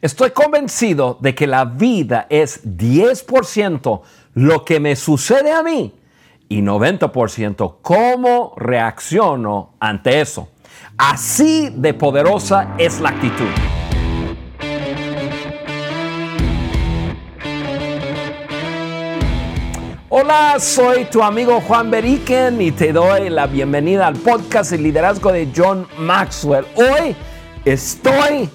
Estoy convencido de que la vida es 10% lo que me sucede a mí y 90% cómo reacciono ante eso. Así de poderosa es la actitud. Hola, soy tu amigo Juan Beriken y te doy la bienvenida al podcast El liderazgo de John Maxwell. Hoy estoy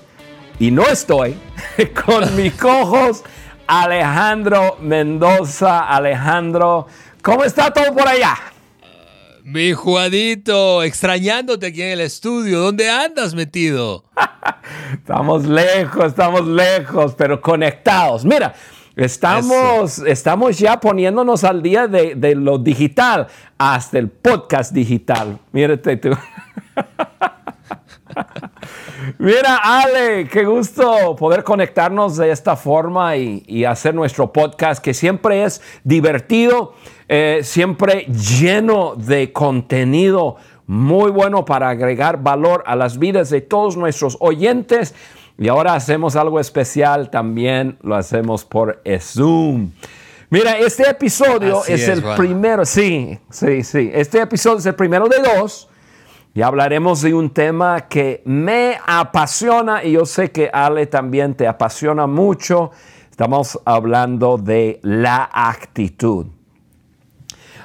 y no estoy con mi cojos Alejandro Mendoza. Alejandro, ¿cómo está todo por allá? Mi Juanito, extrañándote aquí en el estudio. ¿Dónde andas metido? estamos lejos, estamos lejos, pero conectados. Mira, estamos, estamos ya poniéndonos al día de, de lo digital, hasta el podcast digital. Mírate tú. Mira, Ale, qué gusto poder conectarnos de esta forma y, hacer nuestro podcast que siempre es divertido, eh, siempre lleno de contenido muy bueno para agregar valor a las vidas de todos nuestros oyentes. Y ahora hacemos algo especial también, lo hacemos por Zoom. Mira, este episodio es, el primero, sí, sí, sí, este episodio es el primero de dos y hablaremos de un tema que me apasiona y yo sé que Ale también te apasiona mucho. Estamos hablando de la actitud.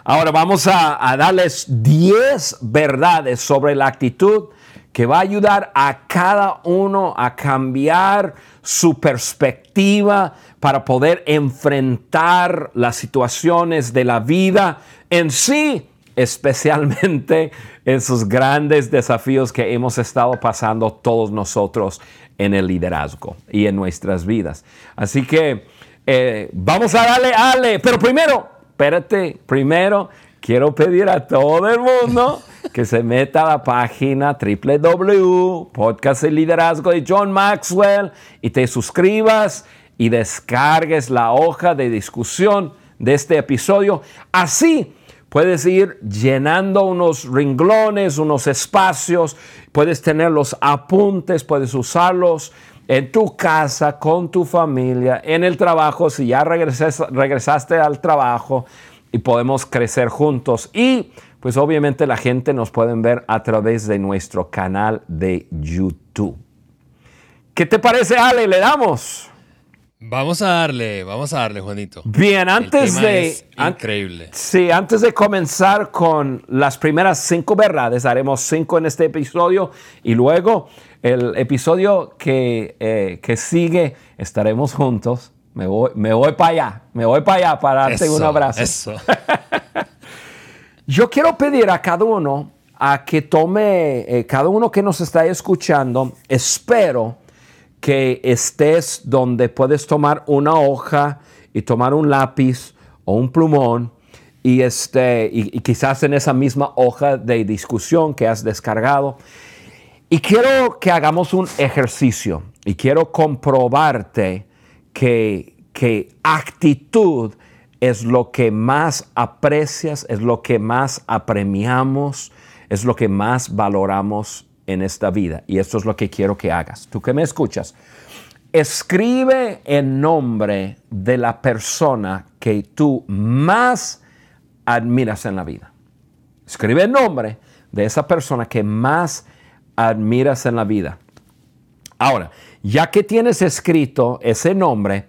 Ahora vamos a, darles 10 verdades sobre la actitud que va a ayudar a cada uno a cambiar su perspectiva para poder enfrentar las situaciones de la vida en sí especialmente esos grandes desafíos que hemos estado pasando todos nosotros en el liderazgo y en nuestras vidas. Así que eh, vamos a darle, Ale, pero primero, espérate, primero quiero pedir a todo el mundo que se meta a la página www, podcast liderazgo de John Maxwell y te suscribas y descargues la hoja de discusión de este episodio. Así Puedes ir llenando unos ringlones, unos espacios, puedes tener los apuntes, puedes usarlos en tu casa, con tu familia, en el trabajo, si ya regresaste al trabajo y podemos crecer juntos. Y pues obviamente la gente nos puede ver a través de nuestro canal de YouTube. ¿Qué te parece, Ale? ¿Le damos? Vamos a darle, vamos a darle, Juanito. Bien, antes de. increíble. Sí, antes de comenzar con las primeras cinco verdades, haremos cinco en este episodio y luego el episodio que, eh, que sigue estaremos juntos. Me voy, me voy para allá, me voy para allá para darte un abrazo. Eso. Yo quiero pedir a cada uno a que tome, eh, cada uno que nos está escuchando, espero que estés donde puedes tomar una hoja y tomar un lápiz o un plumón y, este, y, quizás en esa misma hoja de discusión que has descargado. Y quiero que hagamos un ejercicio y quiero comprobarte que, que actitud es lo que más aprecias, es lo que más apremiamos, es lo que más valoramos en esta vida. Y esto es lo que quiero que hagas. Tú que me escuchas, escribe el nombre de la persona que tú más admiras en la vida. Escribe el nombre de esa persona que más admiras en la vida. Ahora, ya que tienes escrito ese nombre,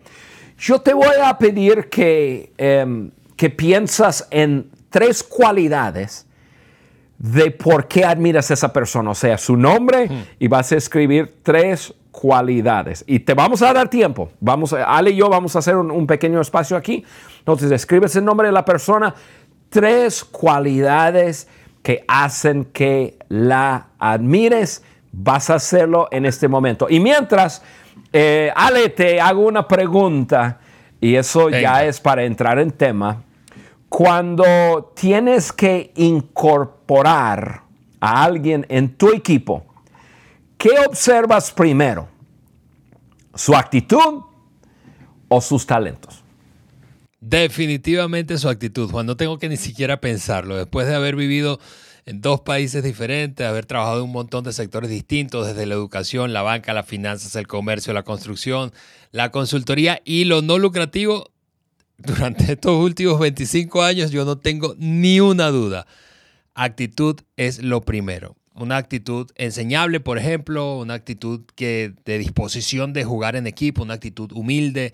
yo te voy a pedir que, em, que piensas en tres cualidades de por qué admiras a esa persona, o sea, su nombre y vas a escribir tres cualidades. Y te vamos a dar tiempo. Vamos, Ale y yo vamos a hacer un, pequeño espacio aquí. Entonces, escribes el nombre de la persona, tres cualidades que hacen que la admires. Vas a hacerlo en este momento. Y mientras, eh, Ale, te hago una pregunta y eso ya es para entrar en tema cuando tienes que incorporar a alguien en tu equipo, ¿qué observas primero? ¿Su actitud o sus talentos? Definitivamente su actitud, Juan. No tengo que ni siquiera pensarlo. Después de haber vivido en dos países diferentes, haber trabajado en un montón de sectores distintos, desde la educación, la banca, las finanzas, el comercio, la construcción, la consultoría y lo no lucrativo. Durante estos últimos 25 años yo no tengo ni una duda. Actitud es lo primero una actitud enseñable, por ejemplo, una actitud que, de disposición de jugar en equipo, una actitud humilde,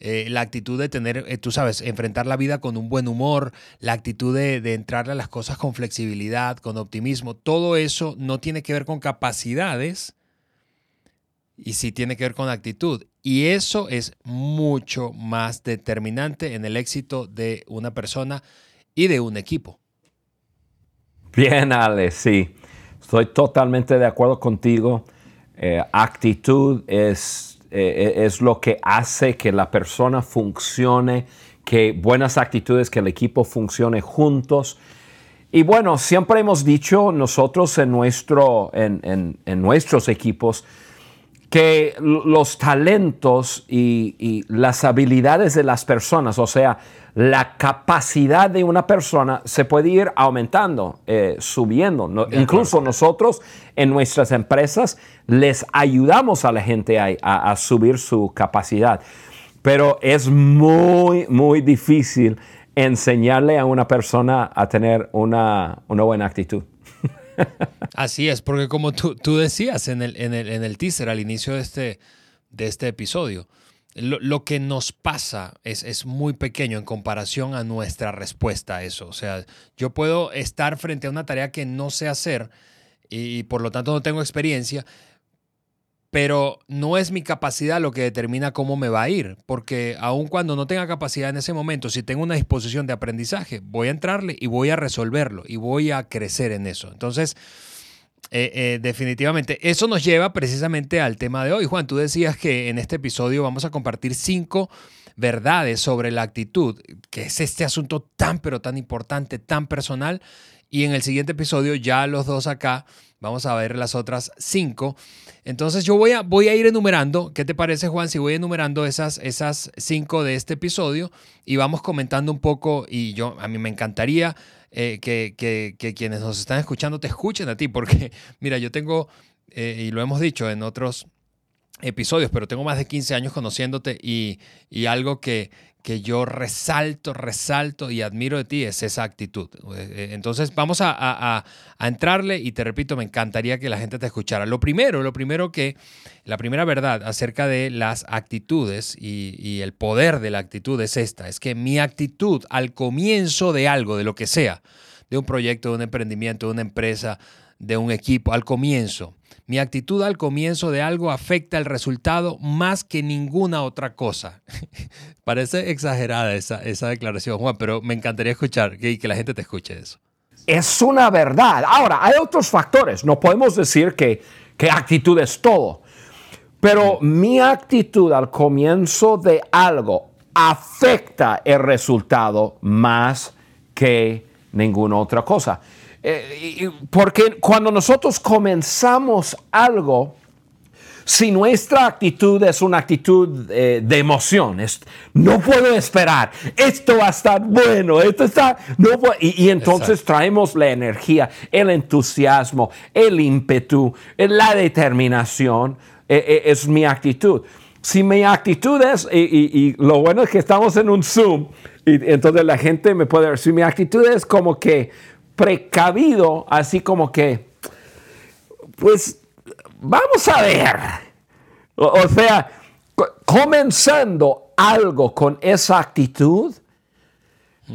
eh, la actitud de tener, eh, tú sabes, enfrentar la vida con un buen humor, la actitud de, de entrarle a las cosas con flexibilidad, con optimismo, todo eso no tiene que ver con capacidades y sí tiene que ver con actitud. Y eso es mucho más determinante en el éxito de una persona y de un equipo. Bien, Ale, sí. Estoy totalmente de acuerdo contigo. Eh, actitud es, eh, es lo que hace que la persona funcione, que buenas actitudes, que el equipo funcione juntos. Y bueno, siempre hemos dicho nosotros en, nuestro, en, en nuestros equipos, que los talentos y, las habilidades de las personas, o sea, la capacidad de una persona se puede ir aumentando, eh, subiendo. incluso nosotros en nuestras empresas les ayudamos a la gente a, subir su capacidad. Pero es muy, muy difícil enseñarle a una persona a tener una buena actitud. Así es, porque como tú, tú decías en el, en, el, en el, teaser al inicio de este, de este episodio, lo, lo que nos pasa es, es, muy pequeño en comparación a nuestra respuesta a eso. O sea, yo puedo estar frente a una tarea que no sé hacer y por lo tanto no tengo experiencia, pero no es mi capacidad lo que determina cómo me va a ir, porque aun cuando no tenga capacidad en ese momento, si tengo una disposición de aprendizaje, voy a entrarle y voy a resolverlo y voy a crecer en eso. Entonces, eh, eh, definitivamente, eso nos lleva precisamente al tema de hoy. Juan, tú decías que en este episodio vamos a compartir cinco verdades sobre la actitud, que es este asunto tan, pero tan importante, tan personal. Y en el siguiente episodio, ya los dos acá, vamos a ver las otras cinco. Entonces yo voy a, voy a ir enumerando, ¿qué te parece Juan? Si voy enumerando esas, esas cinco de este episodio y vamos comentando un poco y yo, a mí me encantaría eh, que, que, quienes nos están escuchando te escuchen a ti, porque mira, yo tengo, eh, y lo hemos dicho en otros episodios, pero tengo más de 15 años conociéndote y, y algo que, que yo resalto, resalto y admiro de ti es esa actitud. Eh, entonces vamos a, entrarle y te repito, me encantaría que la gente te escuchara. Lo primero, lo primero que, la primera verdad acerca de las actitudes y, y el poder de la actitud es esta, es que mi actitud al comienzo de algo, de lo que sea, de un proyecto, de un emprendimiento, de una empresa, de un equipo, al comienzo, mi actitud al comienzo de algo afecta el resultado más que ninguna otra cosa. Parece exagerada esa, declaración, Juan, pero me encantaría escuchar que, que la gente te escuche eso. Es una verdad. Ahora, hay otros factores. No podemos decir que, que actitud es todo. Pero mi actitud al comienzo de algo afecta el resultado más que ninguna otra cosa. Eh, porque cuando nosotros comenzamos algo, si nuestra actitud es una actitud eh, de emoción, no puedo esperar, esto va a estar bueno, esto está, no y, entonces traemos la energía, el entusiasmo, el ímpetu, eh, la determinación, es mi actitud. Si mi actitud es, y, lo bueno es que estamos en un Zoom, y entonces la gente me puede ver, si mi actitud es como que, precavido, así como que, pues, vamos a ver. O, sea, comenzando algo con esa actitud,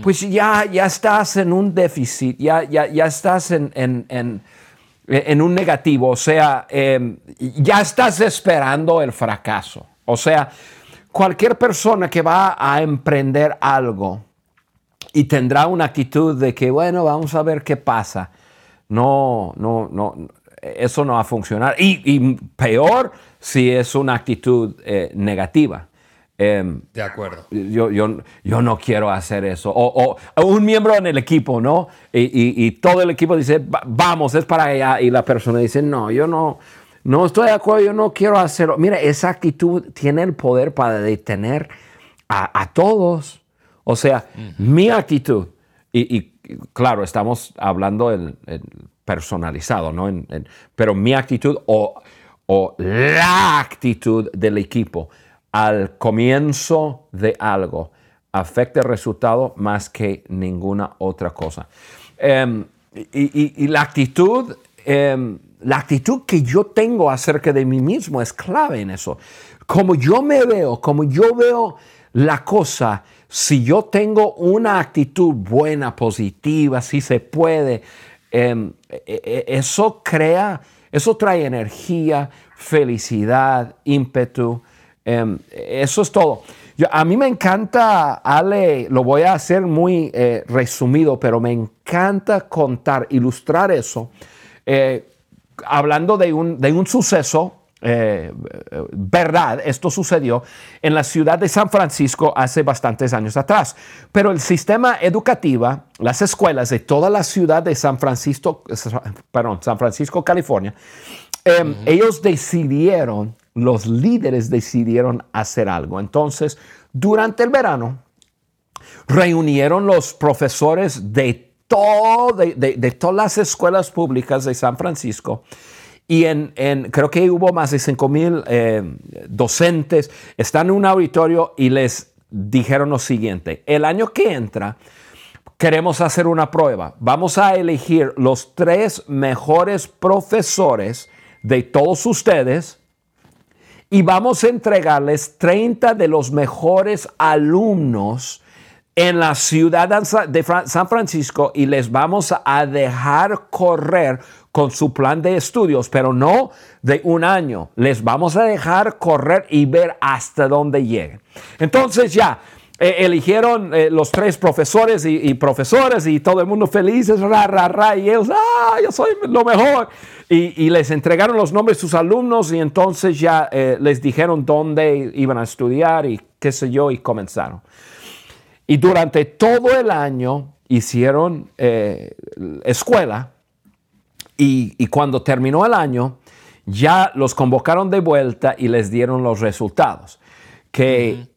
pues ya, ya estás en un déficit, ya, ya, ya estás en, en, un negativo, o sea, em, ya estás esperando el fracaso. O sea, cualquier persona que va a emprender algo, y tendrá una actitud de que, bueno, vamos a ver qué pasa. No, no, no, eso no va a funcionar. Y, peor si es una actitud eh, negativa. Em, de acuerdo. Yo, yo, yo, no quiero hacer eso. O, un miembro en el equipo, ¿no? Y, y, todo el equipo dice, vamos, es para allá. Y la persona dice, no, yo no, no estoy de acuerdo, yo no quiero hacerlo. Mira, esa actitud tiene el poder para detener a, a todos. O sea, mi actitud, y, claro, estamos hablando en, personalizado, ¿no? pero mi actitud o, o la actitud del equipo al comienzo de algo afecta el resultado más que ninguna otra cosa. Em, y, la actitud, em, la actitud que yo tengo acerca de mí mismo es clave en eso. Como yo me veo, como yo veo la cosa, si yo tengo una actitud buena, positiva, si se puede, em, e, e, eso crea, eso trae energía, felicidad, ímpetu. eso es todo a mí me encanta, Ale, lo voy a hacer muy eh, resumido, pero me encanta contar, ilustrar eso, eh, hablando de un, de un suceso, eh, verdad, esto sucedió en la ciudad de San Francisco hace bastantes años atrás. Pero el sistema educativo, las escuelas de toda la ciudad de San Francisco, perdón, San Francisco, California, ellos decidieron los líderes decidieron hacer algo. Entonces, durante el verano, reunieron los profesores de, todo, de, todas las escuelas públicas de San Francisco y en, creo que hubo más de 5 mil eh, docentes, están en un auditorio y les dijeron lo siguiente, el año que entra queremos hacer una prueba, vamos a elegir los tres mejores profesores de todos ustedes y vamos a entregarles 30 de los mejores alumnos en la ciudad de San Francisco y les vamos a dejar correr con su plan de estudios, pero no de un año. Les vamos a dejar correr y ver hasta dónde lleguen. Entonces ya, eh, eligieron eh, los tres profesores y, y, profesoras y todo el mundo felices, ra, ra, ra, y ellos, ah, yo soy lo mejor. Y, les entregaron los nombres de sus alumnos y entonces ya eh, les dijeron dónde iban a estudiar y qué sé yo, y comenzaron. Y durante todo el año hicieron escuela y, y cuando terminó el año, ya los convocaron de vuelta y les dieron los resultados. Que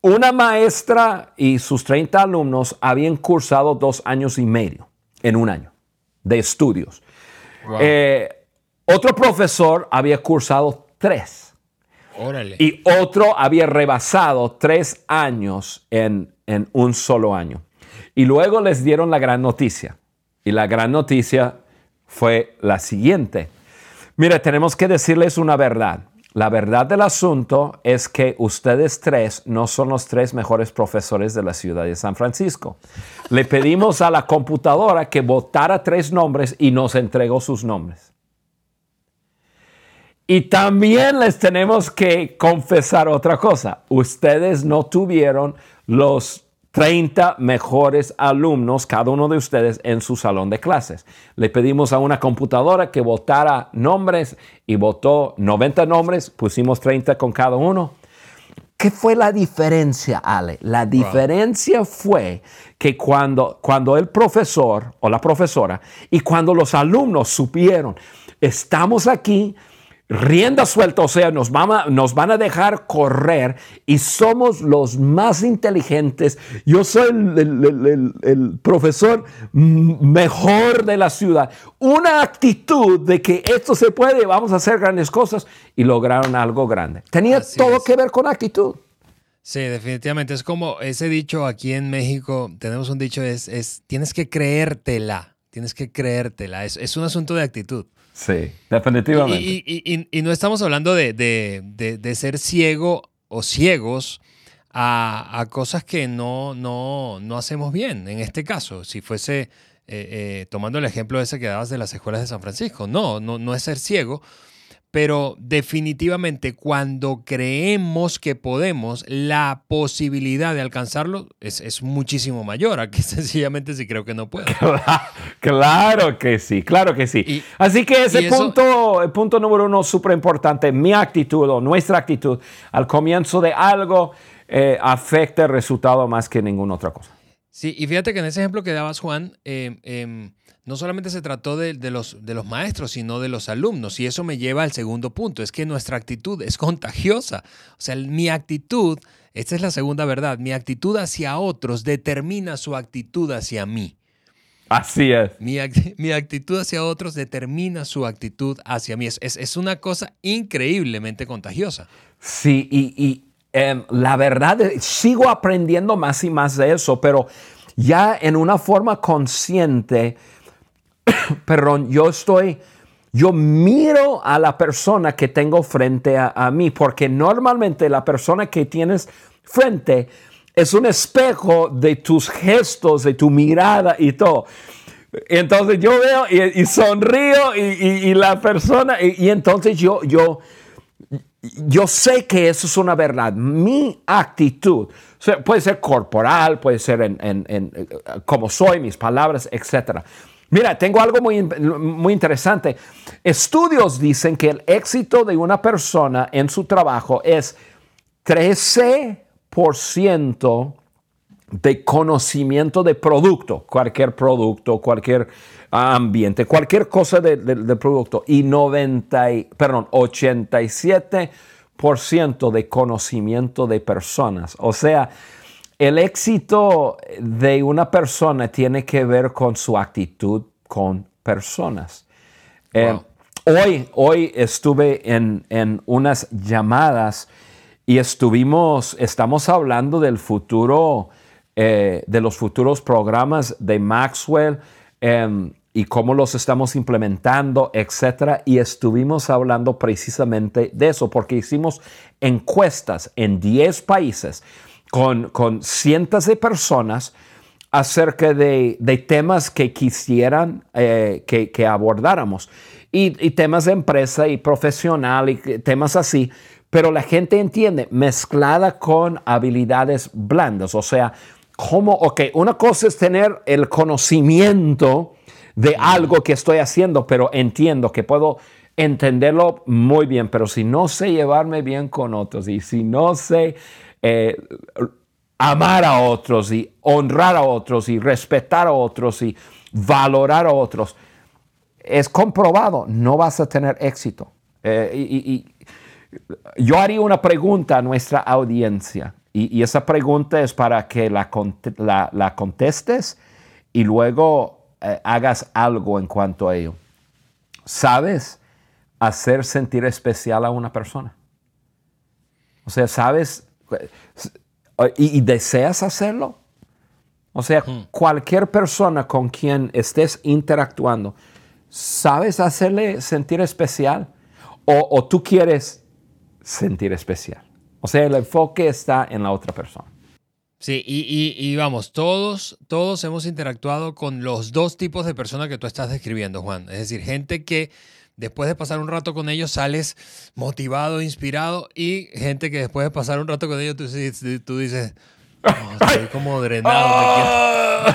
una maestra y sus 30 alumnos habían cursado dos años y medio en un año de estudios. Eh, otro profesor había cursado tres. Y otro había rebasado tres años en, en un solo año. Y luego les dieron la gran noticia. Y la gran noticia fue la siguiente. Mira, tenemos que decirles una verdad. La verdad del asunto es que ustedes tres no son los tres mejores profesores de la ciudad de San Francisco. Le pedimos a la computadora que votara tres nombres y nos entregó sus nombres. Y también les tenemos que confesar otra cosa. Ustedes no tuvieron los 30 mejores alumnos, cada uno de ustedes, en su salón de clases. Le pedimos a una computadora que votara nombres y votó 90 nombres, pusimos 30 con cada uno. ¿Qué fue la diferencia, Ale? La diferencia fue que cuando, cuando el profesor o la profesora y cuando los alumnos supieron, estamos aquí rienda suelta, o sea, nos van, a, nos van a dejar correr y somos los más inteligentes. Yo soy el, profesor mejor de la ciudad. Una actitud de que esto se puede, vamos a hacer grandes cosas y lograron algo grande. Tenía todo que ver con actitud. Sí, definitivamente. Es como ese dicho aquí en México, tenemos un dicho, es, es tienes que creértela, tienes que creértela. Es, es un asunto de actitud. Sí, definitivamente. Y, no estamos hablando de, ser ciego o ciegos a, cosas que no, no, no, hacemos bien. En este caso, si fuese, eh, eh, tomando el ejemplo ese que dabas de las escuelas de San Francisco, no, no, no es ser ciego, pero definitivamente cuando creemos que podemos, la posibilidad de alcanzarlo es, muchísimo mayor a que sencillamente si creo que no puedo. Claro, que sí, claro que sí. Así que ese punto, el punto número uno, súper importante, mi actitud o nuestra actitud al comienzo de algo eh, afecta el resultado más que ninguna otra cosa. Sí, y fíjate que en ese ejemplo que dabas, Juan, eh, em, no solamente se trató de, los, de los maestros, sino de los alumnos. Y eso me lleva al segundo punto, es que nuestra actitud es contagiosa. O sea, mi actitud, esta es la segunda verdad, mi actitud hacia otros determina su actitud hacia mí. Así es. Mi, mi, actitud hacia otros determina su actitud hacia mí. Es, es, una cosa increíblemente contagiosa. Sí, y, y em, la verdad, sigo aprendiendo más y más de eso, pero ya en una forma consciente, perdón, yo estoy, yo miro a la persona que tengo frente a, mí, porque normalmente la persona que tienes frente es un espejo de tus gestos, de tu mirada y todo. Entonces yo veo y, sonrío y, la persona, y, entonces yo, yo, yo sé que eso es una verdad. Mi actitud puede ser corporal, puede ser en, en, como soy, mis palabras, etc. Mira, tengo algo muy, muy interesante. Estudios dicen que el éxito de una persona en su trabajo es 13 de conocimiento de producto, cualquier producto, cualquier ambiente, cualquier cosa de, producto y 90, perdón, 87% de conocimiento de personas. O sea, el éxito de una persona tiene que ver con su actitud con personas. Eh, hoy, hoy estuve en, en unas llamadas y estuvimos, estamos hablando del futuro, eh, de los futuros programas de Maxwell em, y cómo los estamos implementando, etcétera. Y estuvimos hablando precisamente de eso, porque hicimos encuestas en 10 países con, con cientos de personas acerca de, temas que quisieran eh, que, abordáramos. Y, y, temas de empresa y profesional y temas así pero la gente entiende mezclada con habilidades blandas, o sea, como, ok, una cosa es tener el conocimiento de algo que estoy haciendo, pero entiendo que puedo entenderlo muy bien, pero si no sé llevarme bien con otros y si no sé eh, amar a otros y honrar a otros y respetar a otros y valorar a otros, es comprobado, no vas a tener éxito. Eh, y, yo haría una pregunta a nuestra audiencia y, esa pregunta es para que la, la, contestes y luego eh, hagas algo en cuanto a ello. ¿Sabes hacer sentir especial a una persona? O sea, ¿sabes y, y deseas hacerlo? O sea, hmm. cualquier persona con quien estés interactuando, ¿sabes hacerle sentir especial? O, o, tú quieres sentir especial. O sea, el enfoque está en la otra persona. Sí, y, vamos, todos, todos hemos interactuado con los dos tipos de personas que tú estás describiendo, Juan. Es decir, gente que después de pasar un rato con ellos sales motivado, inspirado, y gente que después de pasar un rato con ellos tú, tú dices, estoy como drenado.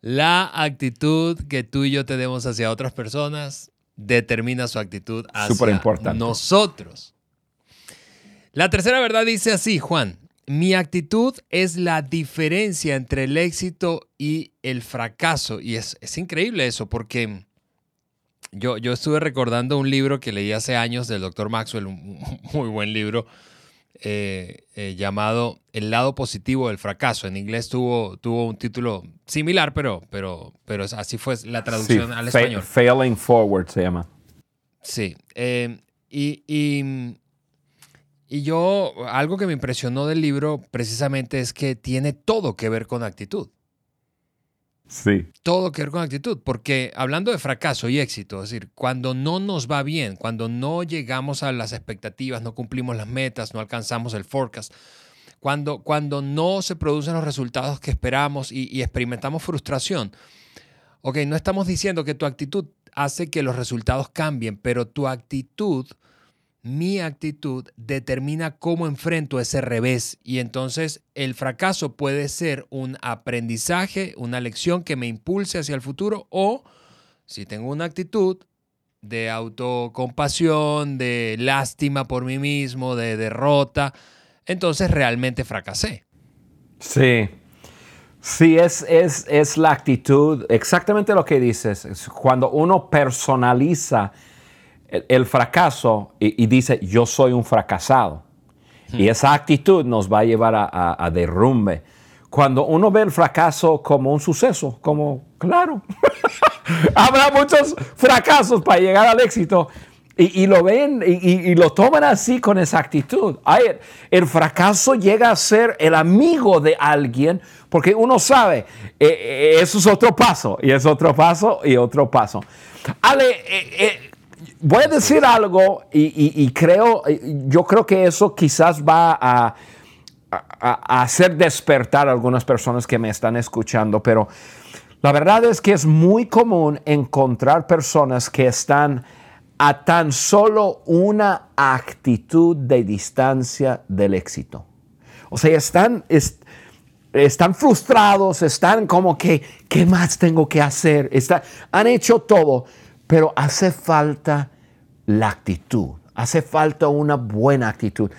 La actitud que tú y yo tenemos hacia otras personas determina su actitud hacia nosotros. La tercera verdad dice así, Juan, mi actitud es la diferencia entre el éxito y el fracaso. Y es, increíble eso porque yo, yo estuve recordando un libro que leí hace años del doctor Maxwell, un muy buen libro, eh, eh, llamado El lado positivo del fracaso. En inglés tuvo, tuvo un título similar, pero, pero, pero así fue la traducción al español. Failing Forward se llama. Sí. Eh, y, y, y, yo, algo que me impresionó del libro precisamente es que tiene todo que ver con actitud. Sí. Todo que ver con actitud, porque hablando de fracaso y éxito, es decir, cuando no nos va bien, cuando no llegamos a las expectativas, no cumplimos las metas, no alcanzamos el forecast, cuando, cuando no se producen los resultados que esperamos y, y experimentamos frustración, ok, no estamos diciendo que tu actitud hace que los resultados cambien, pero tu actitud mi actitud determina cómo enfrento ese revés. Y entonces el fracaso puede ser un aprendizaje, una lección que me impulse hacia el futuro o si tengo una actitud de autocompasión, de lástima por mí mismo, de derrota, entonces realmente fracasé. Sí, sí, es, es, es la actitud, exactamente lo que dices, cuando uno personaliza el, fracaso y, dice, yo soy un fracasado. Y esa actitud nos va a llevar a, derrumbe. cuando uno ve el fracaso como un suceso, como, claro, habrá muchos fracasos para llegar al éxito. Y, lo ven y, lo toman así con exactitud. Ay, el fracaso llega a ser el amigo de alguien porque uno sabe, eh, eh, eso es otro paso, y es otro paso, y otro paso. Ale, eh, voy a decir algo y, creo, yo creo que eso quizás va a, hacer despertar a algunas personas que me están escuchando, pero la verdad es que es muy común encontrar personas que están a tan solo una actitud de distancia del éxito. O sea, están, están frustrados, están como que, ¿qué más tengo que hacer? han hecho todo, pero hace falta la actitud, hace falta una buena actitud.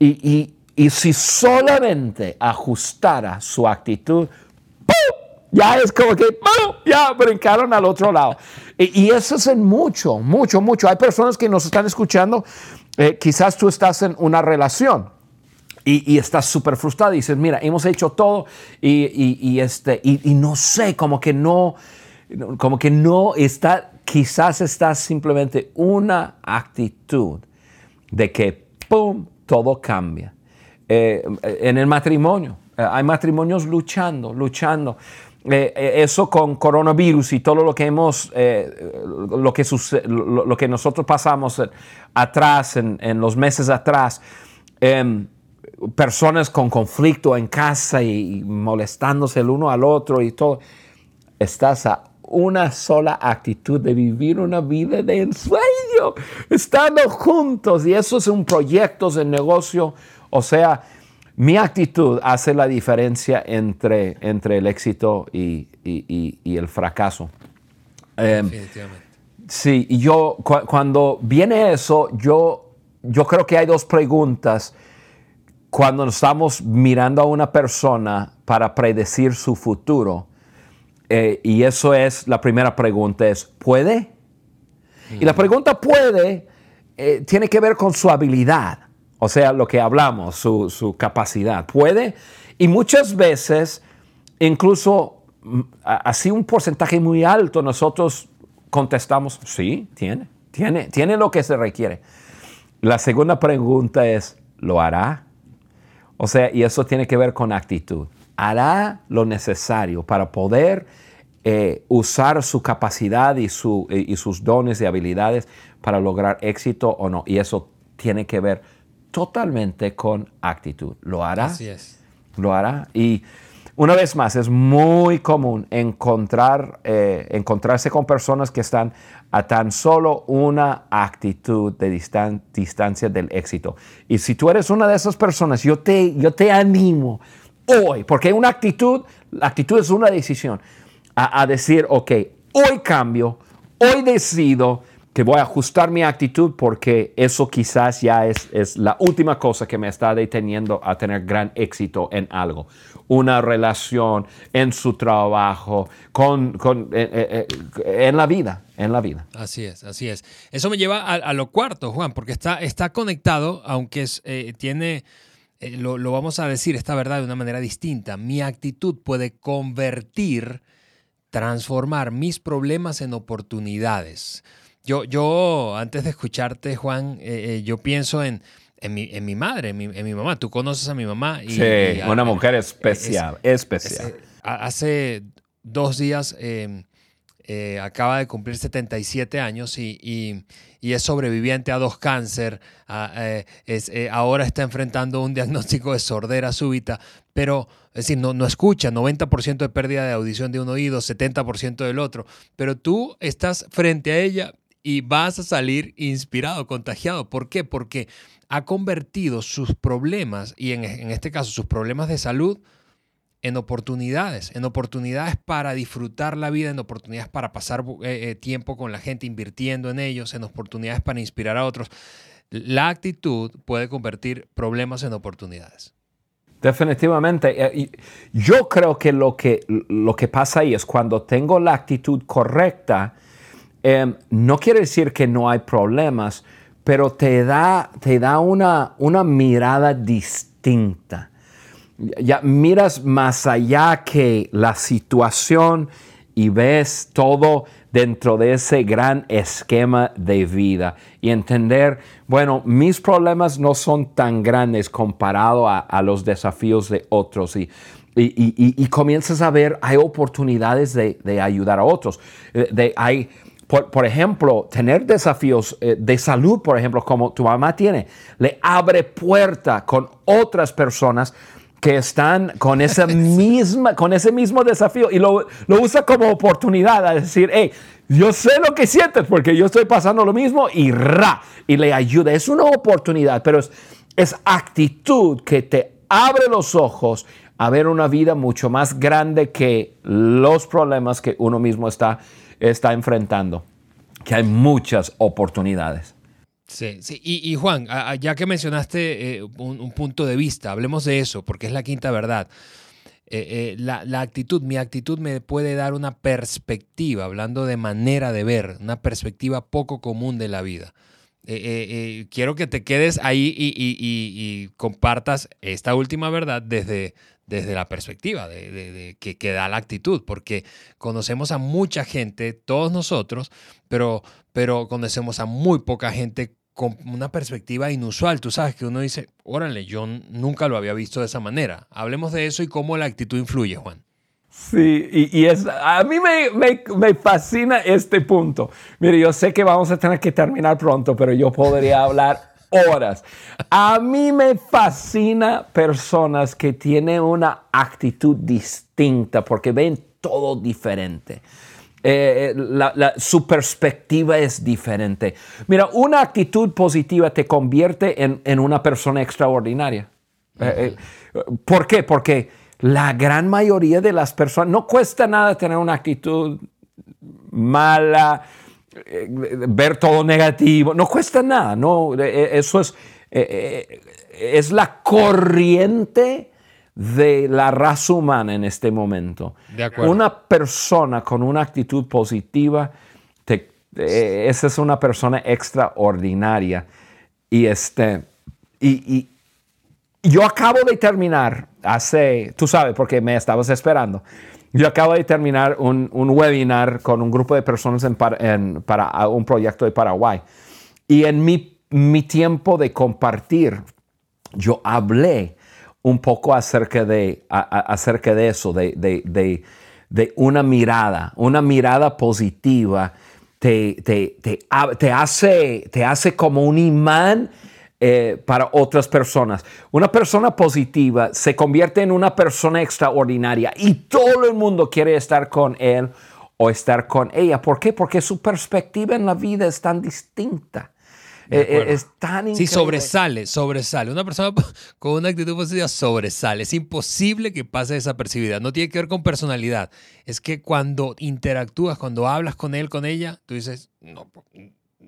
Y, si solamente ajustara su actitud, ya es como que ya brincaron al otro lado. Y, eso es en mucho, mucho, mucho. Hay personas que nos están escuchando, eh, quizás tú estás en una relación y, estás súper frustrado y dices, mira, hemos hecho todo y, este, y, no sé, como que no, como que no está, quizás está simplemente una actitud de que, ¡pum!, todo cambia. Eh, en el matrimonio, eh, hay matrimonios luchando, luchando. Eh, eso con coronavirus y todo lo que hemos, lo, que lo, que nosotros pasamos atrás, en, en los meses atrás, em, personas con conflicto en casa y, molestándose el uno al otro y todo, estás a una sola actitud de vivir una vida de ensueño, estando juntos y eso es un proyecto, de negocio, o sea, mi actitud hace la diferencia entre, entre el éxito y, el fracaso. Em, Definitivamente. Sí, y yo cuando viene eso, yo, yo creo que hay dos preguntas cuando estamos mirando a una persona para predecir su futuro, eh, y eso es la primera pregunta, es, ¿puede? Y la pregunta puede eh, tiene que ver con su habilidad, o sea, lo que hablamos, su, su capacidad. ¿Puede? Y muchas veces, incluso mm, así un porcentaje muy alto, nosotros contestamos, sí, tiene, tiene, tiene lo que se requiere. La segunda pregunta es, ¿lo hará? O sea, y eso tiene que ver con actitud. Hará lo necesario para poder eh, usar su capacidad y, su, y sus dones y habilidades para lograr éxito o no. Y eso tiene que ver totalmente con actitud. ¿Lo hará? Así es. Lo hará. Y una vez más, es muy común encontrar, eh, encontrarse con personas que están a tan solo una actitud de distancia del éxito. Y si tú eres una de esas personas, yo te, yo te animo hoy, porque una actitud, la actitud es una decisión, a, a decir, ok, hoy cambio, hoy decido que voy a ajustar mi actitud porque eso quizás ya es, es, la última cosa que me está deteniendo a tener gran éxito en algo. Una relación, en su trabajo, con, con eh, eh, eh, en la vida, en la vida. Así es, así es. Eso me lleva a, lo cuarto, Juan, porque está, está conectado, aunque es, tiene, lo, lo vamos a decir, esta verdad de una manera distinta. Mi actitud puede convertir, transformar mis problemas en oportunidades. Yo, yo antes de escucharte, Juan, eh, eh, yo pienso en, en, mi, en mi madre, en mi, en mi, mamá. Tú conoces a mi mamá. Y, sí, una mujer especial, especial. hace dos días eh, acaba de cumplir 77 años y, y, y, es sobreviviente a dos cáncer. es, ahora está enfrentando un diagnóstico de sordera súbita, pero es decir, no, no escucha, 90% de pérdida de audición de un oído, 70% del otro. Pero tú estás frente a ella y vas a salir inspirado, contagiado. ¿Por qué? Porque ha convertido sus problemas, y en, este caso sus problemas de salud, en oportunidades, en oportunidades para disfrutar la vida, en oportunidades para pasar eh, eh, tiempo con la gente invirtiendo en ellos, en oportunidades para inspirar a otros. La actitud puede convertir problemas en oportunidades. Definitivamente. Eh, yo creo que lo que, lo que pasa ahí es cuando tengo la actitud correcta, Em, no quiere decir que no hay problemas, pero te da, te da una, una mirada distinta. Ya miras más allá que la situación y ves todo dentro de ese gran esquema de vida y entender, bueno, mis problemas no son tan grandes comparado a, los desafíos de otros y, y, comienzas a ver, hay oportunidades de, ayudar a otros. Eh, de, hay, por, ejemplo, tener desafíos eh, de salud, por ejemplo, como tu mamá tiene, le abre puerta con otras personas que están con, esa misma, con ese mismo desafío y lo, usa como oportunidad a decir, hey, yo sé lo que sientes porque yo estoy pasando lo mismo y ra, y le ayuda. Es una oportunidad, pero es, es actitud que te abre los ojos a ver una vida mucho más grande que los problemas que uno mismo está, está enfrentando, que hay muchas oportunidades. Sí, sí. Y, Juan, ya que mencionaste eh, un, punto de vista, hablemos de eso, porque es la quinta verdad. Eh, eh, la, actitud, mi actitud me puede dar una perspectiva, hablando de manera de ver, una perspectiva poco común de la vida. quiero que te quedes ahí y, compartas esta última verdad desde, desde la perspectiva de, que, que, da la actitud, porque conocemos a mucha gente, todos nosotros, pero, pero conocemos a muy poca gente con una perspectiva inusual. Tú sabes que uno dice, órale, yo nunca lo había visto de esa manera. Hablemos de eso y cómo la actitud influye, Juan. Sí, y, es, a mí me, me, fascina este punto. Mire, yo sé que vamos a tener que terminar pronto, pero yo podría hablar horas. A mí me fascina personas que tienen una actitud distinta porque ven todo diferente. Eh, su perspectiva es diferente. Mira, una actitud positiva te convierte en, una persona extraordinaria. Eh, eh, ¿Por qué? Porque la gran mayoría de las personas, no cuesta nada tener una actitud mala, ver todo negativo, no cuesta nada, no, eso es, es la corriente de la raza humana en este momento. Una persona con una actitud positiva, eh, esa es una persona extraordinaria. Y, este, y, yo acabo de terminar hace, tú sabes, porque me estabas esperando. Yo acabo de terminar un, webinar con un grupo de personas en, para un proyecto de Paraguay. Y en mi, mi tiempo de compartir, yo hablé un poco acerca de, acerca de eso, de, una mirada, una mirada positiva te, te, hace, te hace como un imán eh, para otras personas. Una persona positiva se convierte en una persona extraordinaria y todo el mundo quiere estar con él o estar con ella. ¿Por qué? Porque su perspectiva en la vida es tan distinta. Eh, eh, es tan increíble. Sí, sobresale, sobresale. Una persona con una actitud positiva sobresale. Es imposible que pase desapercibida. No tiene que ver con personalidad. Es que cuando interactúas, cuando hablas con él, con ella, tú dices, no,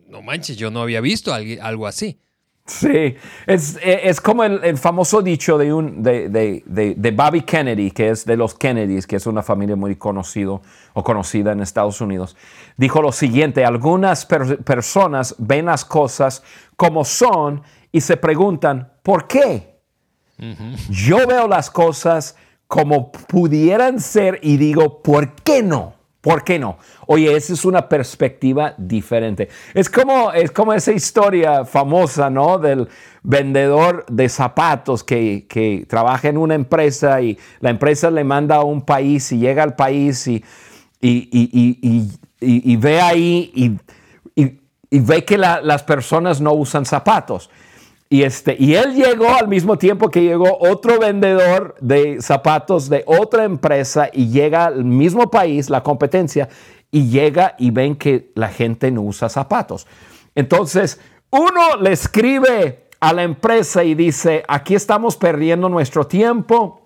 no manches, yo no había visto algo así. Sí, es, es como el, famoso dicho de, un, de, de, de, Bobby Kennedy, que es de los Kennedys, que es una familia muy conocido o conocida en Estados Unidos. Dijo lo siguiente, algunas personas ven las cosas como son y se preguntan, ¿por qué? Yo veo las cosas como pudieran ser y digo, ¿por qué no? ¿Por qué no? Oye, esa es una perspectiva diferente. Es como, es como esa historia famosa, ¿no? Del vendedor de zapatos que, que, trabaja en una empresa y la empresa le manda a un país y llega al país y, y, y ve ahí y, ve que las personas no usan zapatos. Y, este, y él llegó al mismo tiempo que llegó otro vendedor de zapatos de otra empresa y llega al mismo país, la competencia, y llega y ven que la gente no usa zapatos. Entonces, uno le escribe a la empresa y dice, aquí estamos perdiendo nuestro tiempo,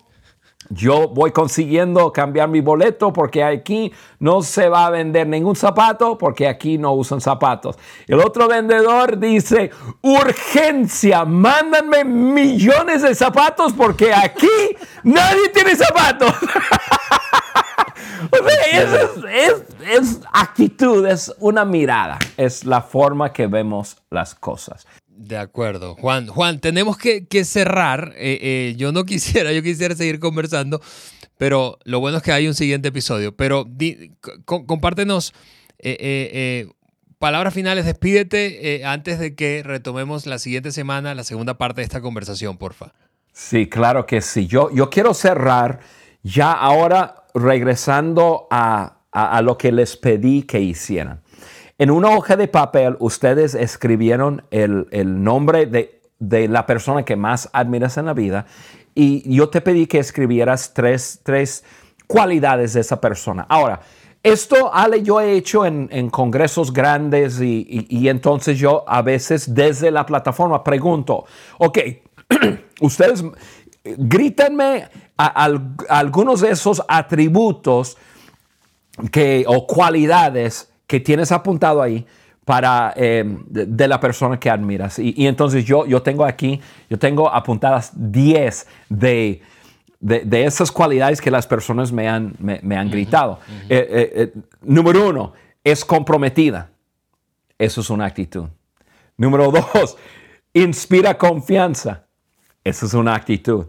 yo voy consiguiendo cambiar mi boleto porque aquí no se va a vender ningún zapato porque aquí no usan zapatos. El otro vendedor dice, urgencia, mándanme millones de zapatos porque aquí nadie tiene zapatos. es, es actitud, es una mirada, es la forma que vemos las cosas. De acuerdo. Juan, Juan, tenemos que, cerrar. Eh, eh, yo no quisiera, yo quisiera seguir conversando, pero lo bueno es que hay un siguiente episodio. Pero compártenos eh, palabras finales, despídete antes de que retomemos la siguiente semana, la segunda parte de esta conversación, porfa. Sí, claro que sí. Yo, yo quiero cerrar ya ahora regresando a, a lo que les pedí que hicieran. En una hoja de papel ustedes escribieron el, nombre de, la persona que más admiras en la vida y yo te pedí que escribieras tres, cualidades de esa persona. Ahora, esto, Ale, yo he hecho en, congresos grandes y, entonces yo a veces desde la plataforma pregunto, ok, ustedes grítenme algunos de esos atributos que, o cualidades que tienes apuntado ahí para eh, de, la persona que admiras. Y, entonces yo, yo tengo aquí, yo tengo apuntadas 10 de, de, esas cualidades que las personas me han, me, han gritado. Eh, eh, número uno, es comprometida. Eso es una actitud. Número dos, inspira confianza. Eso es una actitud.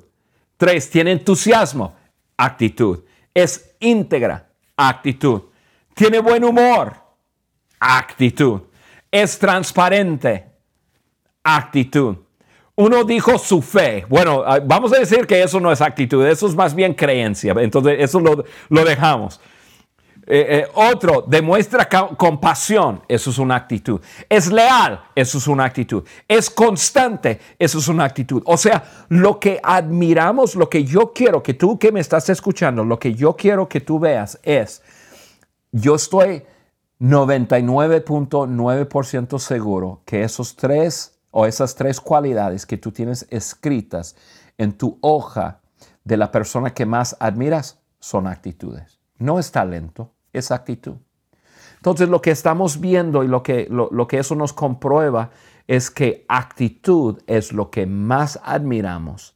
Tres, tiene entusiasmo. Actitud. Es íntegra. Actitud. Tiene buen humor actitud. Es transparente, actitud. Uno dijo su fe. Bueno, ah, vamos a decir que eso no es actitud, eso es más bien creencia. Entonces, eso lo, dejamos. Eh, eh, otro, demuestra compasión, eso es una actitud. Es leal, eso es una actitud. Es constante, eso es una actitud. O sea, lo que admiramos, lo que yo quiero que tú que me estás escuchando, lo que yo quiero que tú veas es, yo estoy 99.9% seguro que esos tres o esas tres cualidades que tú tienes escritas en tu hoja de la persona que más admiras son actitudes. No es talento, es actitud. Entonces lo que estamos viendo y lo que, lo, que eso nos comprueba es que actitud es lo que más admiramos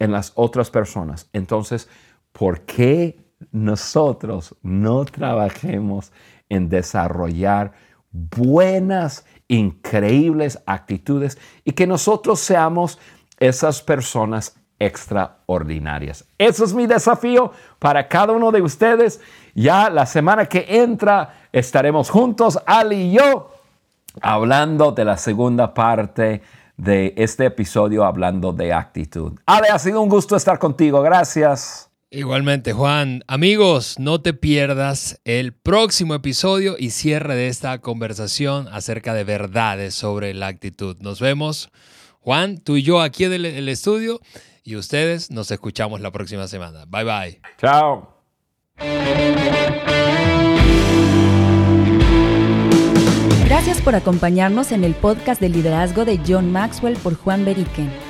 en las otras personas. Entonces, ¿por qué nosotros no trabajemos en desarrollar buenas, increíbles actitudes y que nosotros seamos esas personas extraordinarias. Eso es mi desafío para cada uno de ustedes. Ya la semana que entra estaremos juntos, Ali y yo, hablando de la segunda parte de este episodio, hablando de actitud. Ale, ha sido un gusto estar contigo. Gracias. Igualmente, Juan. Amigos, no te pierdas el próximo episodio y cierre de esta conversación acerca de verdades sobre la actitud. Nos vemos, Juan, tú y yo aquí en el, estudio y ustedes nos escuchamos la próxima semana. Bye bye. Chao. Gracias por acompañarnos en el podcast de liderazgo de John Maxwell por Juan Beriken.